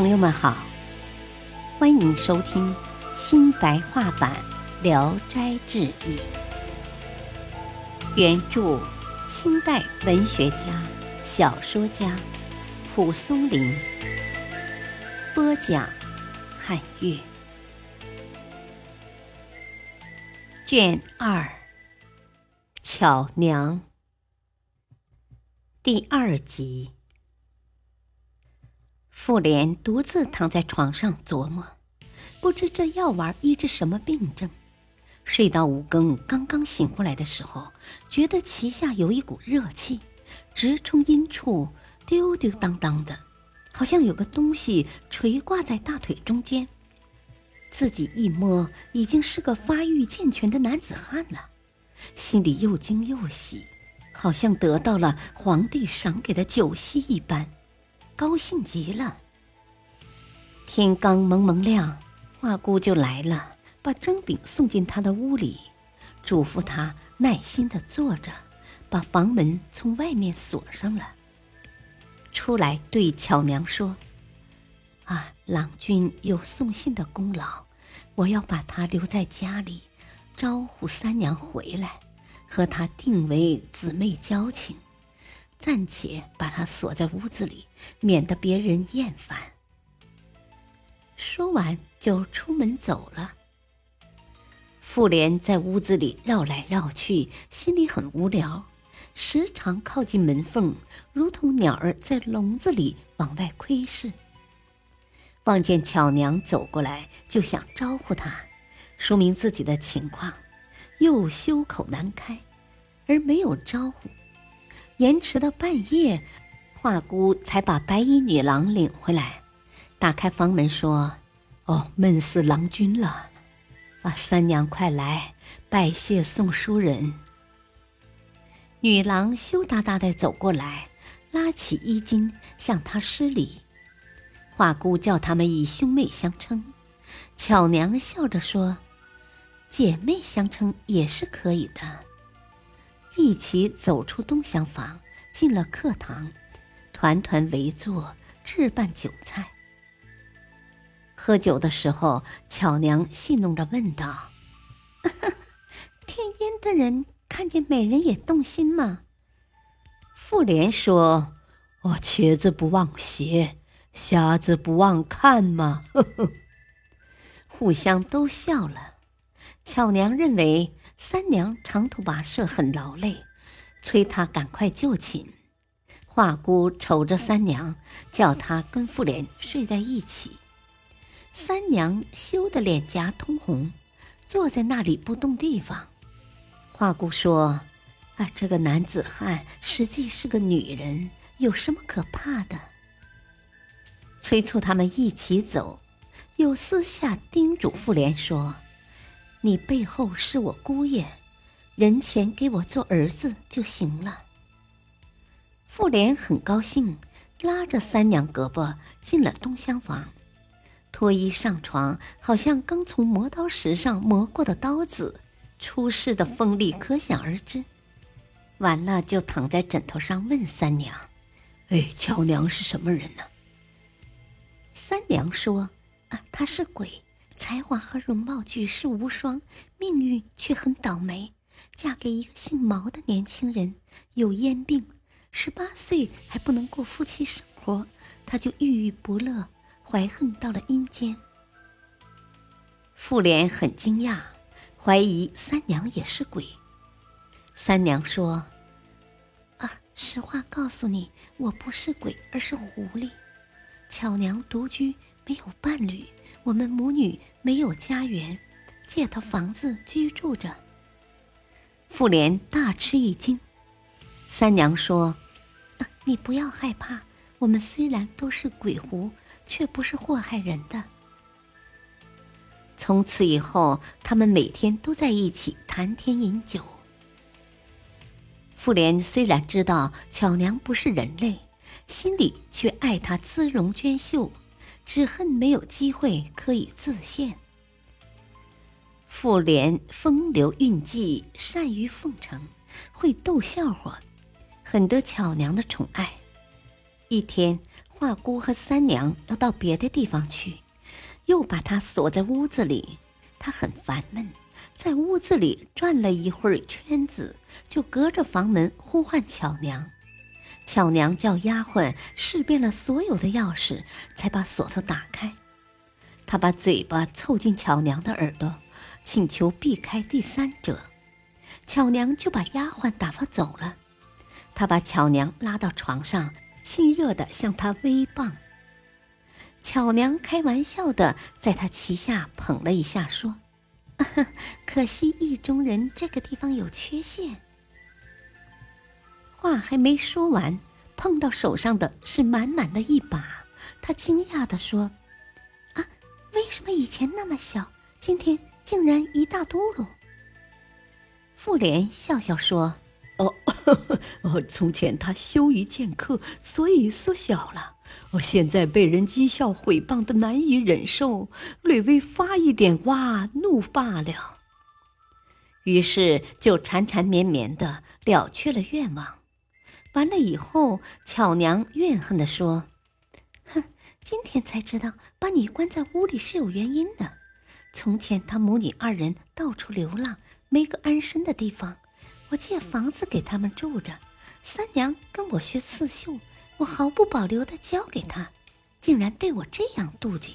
朋友们好，欢迎收听新白话版《聊斋志异》，原著清代文学家、小说家蒲松龄，播讲汉乐，卷二，巧娘，第二集。妇联独自躺在床上琢磨，不知这药丸医治什么病症。睡到五更，刚刚醒过来的时候，觉得脐下有一股热气，直冲阴处，丢丢当当的，好像有个东西垂挂在大腿中间。自己一摸，已经是个发育健全的男子汉了，心里又惊又喜，好像得到了皇帝赏给的酒席一般。高兴极了。天刚蒙蒙亮，花姑就来了，把蒸饼送进他的屋里，嘱咐他耐心的坐着，把房门从外面锁上了。出来对巧娘说：“啊，郎君有送信的功劳，我要把他留在家里，招呼三娘回来，和他定为姊妹交情。”暂且把他锁在屋子里，免得别人厌烦。说完，就出门走了。妇联在屋子里绕来绕去，心里很无聊，时常靠近门缝，如同鸟儿在笼子里往外窥视。望见巧娘走过来，就想招呼她，说明自己的情况，又羞口难开，而没有招呼。延迟到半夜，华姑才把白衣女郎领回来，打开房门说：“哦，闷死郎君了！啊，三娘快来拜谢宋书人。”女郎羞答答的走过来，拉起衣襟向他施礼。华姑叫他们以兄妹相称，巧娘笑着说：“姐妹相称也是可以的。”一起走出东厢房，进了客堂，团团围坐，置办酒菜。喝酒的时候，巧娘戏弄着问道：“ 天阴的人看见美人也动心吗？”妇联说：“哦，瘸子不忘鞋，瞎子不忘看嘛。”呵呵，互相都笑了。巧娘认为。三娘长途跋涉很劳累，催她赶快就寝。华姑瞅着三娘，叫她跟妇联睡在一起。三娘羞得脸颊通红，坐在那里不动地方。华姑说：“啊，这个男子汉实际是个女人，有什么可怕的？”催促他们一起走，又私下叮嘱妇联说。你背后是我姑爷，人前给我做儿子就行了。妇联很高兴，拉着三娘胳膊进了东厢房，脱衣上床，好像刚从磨刀石上磨过的刀子，出世的锋利可想而知。完了，就躺在枕头上问三娘：“哎，乔娘是什么人呢？”三娘说：“啊，她是鬼。”才华和容貌举世无双，命运却很倒霉，嫁给一个姓毛的年轻人，有烟病，十八岁还不能过夫妻生活，她就郁郁不乐，怀恨到了阴间。妇联很惊讶，怀疑三娘也是鬼。三娘说：“啊，实话告诉你，我不是鬼，而是狐狸。巧娘独居，没有伴侣。”我们母女没有家园，借他房子居住着。妇联大吃一惊，三娘说：“你不要害怕，我们虽然都是鬼狐，却不是祸害人的。”从此以后，他们每天都在一起谈天饮酒。妇联虽然知道巧娘不是人类，心里却爱她姿容娟秀。只恨没有机会可以自现。妇联风流韵迹，善于奉承，会逗笑话，很得巧娘的宠爱。一天，华姑和三娘要到别的地方去，又把她锁在屋子里。她很烦闷，在屋子里转了一会儿圈子，就隔着房门呼唤巧娘。巧娘叫丫鬟试遍了所有的钥匙，才把锁头打开。她把嘴巴凑近巧娘的耳朵，请求避开第三者。巧娘就把丫鬟打发走了。他把巧娘拉到床上，亲热地向她微棒。巧娘开玩笑的在她旗下捧了一下，说：“可惜意中人这个地方有缺陷。”话还没说完，碰到手上的是满满的一把。他惊讶地说：“啊，为什么以前那么小，今天竟然一大嘟噜？”妇联笑笑说：“哦，哦，从前他羞于见客，所以缩小了。哦，现在被人讥笑毁谤的难以忍受，略微发一点哇怒罢了。于是就缠缠绵绵的了却了愿望。完了以后，巧娘怨恨的说：‘哼，今天才知道把你关在屋里是有原因的。从前他母女二人到处流浪。’”没个安身的地方，我借房子给他们住着。三娘跟我学刺绣，我毫不保留的教给她，竟然对我这样妒忌。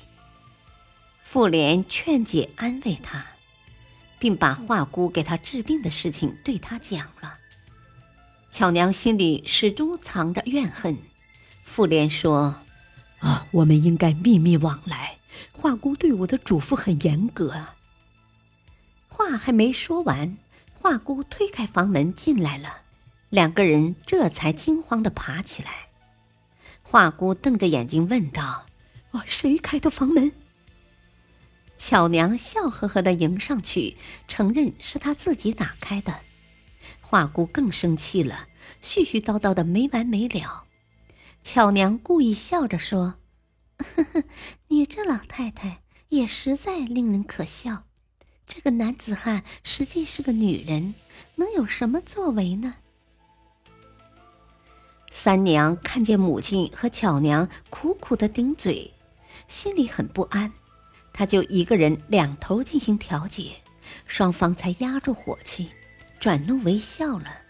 妇联劝解安慰她，并把华姑给她治病的事情对她讲了。巧娘心里始终藏着怨恨。妇联说：“啊，我们应该秘密往来。华姑对我的嘱咐很严格。”话还没说完，华姑推开房门进来了，两个人这才惊慌的爬起来。华姑瞪着眼睛问道：“哦，谁开的房门？”巧娘笑呵呵的迎上去，承认是她自己打开的。华姑更生气了，絮絮叨叨的没完没了。巧娘故意笑着说：“呵呵，你这老太太也实在令人可笑。”这个男子汉实际是个女人，能有什么作为呢？三娘看见母亲和巧娘苦苦的顶嘴，心里很不安，她就一个人两头进行调解，双方才压住火气，转怒为笑了。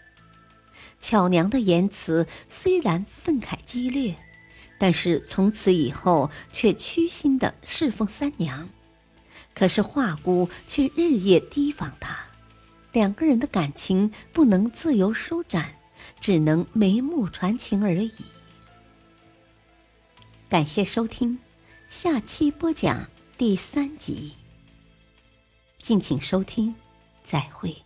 巧娘的言辞虽然愤慨激烈，但是从此以后却屈心的侍奉三娘。可是华姑却日夜提防他，两个人的感情不能自由舒展，只能眉目传情而已。感谢收听，下期播讲第三集。敬请收听，再会。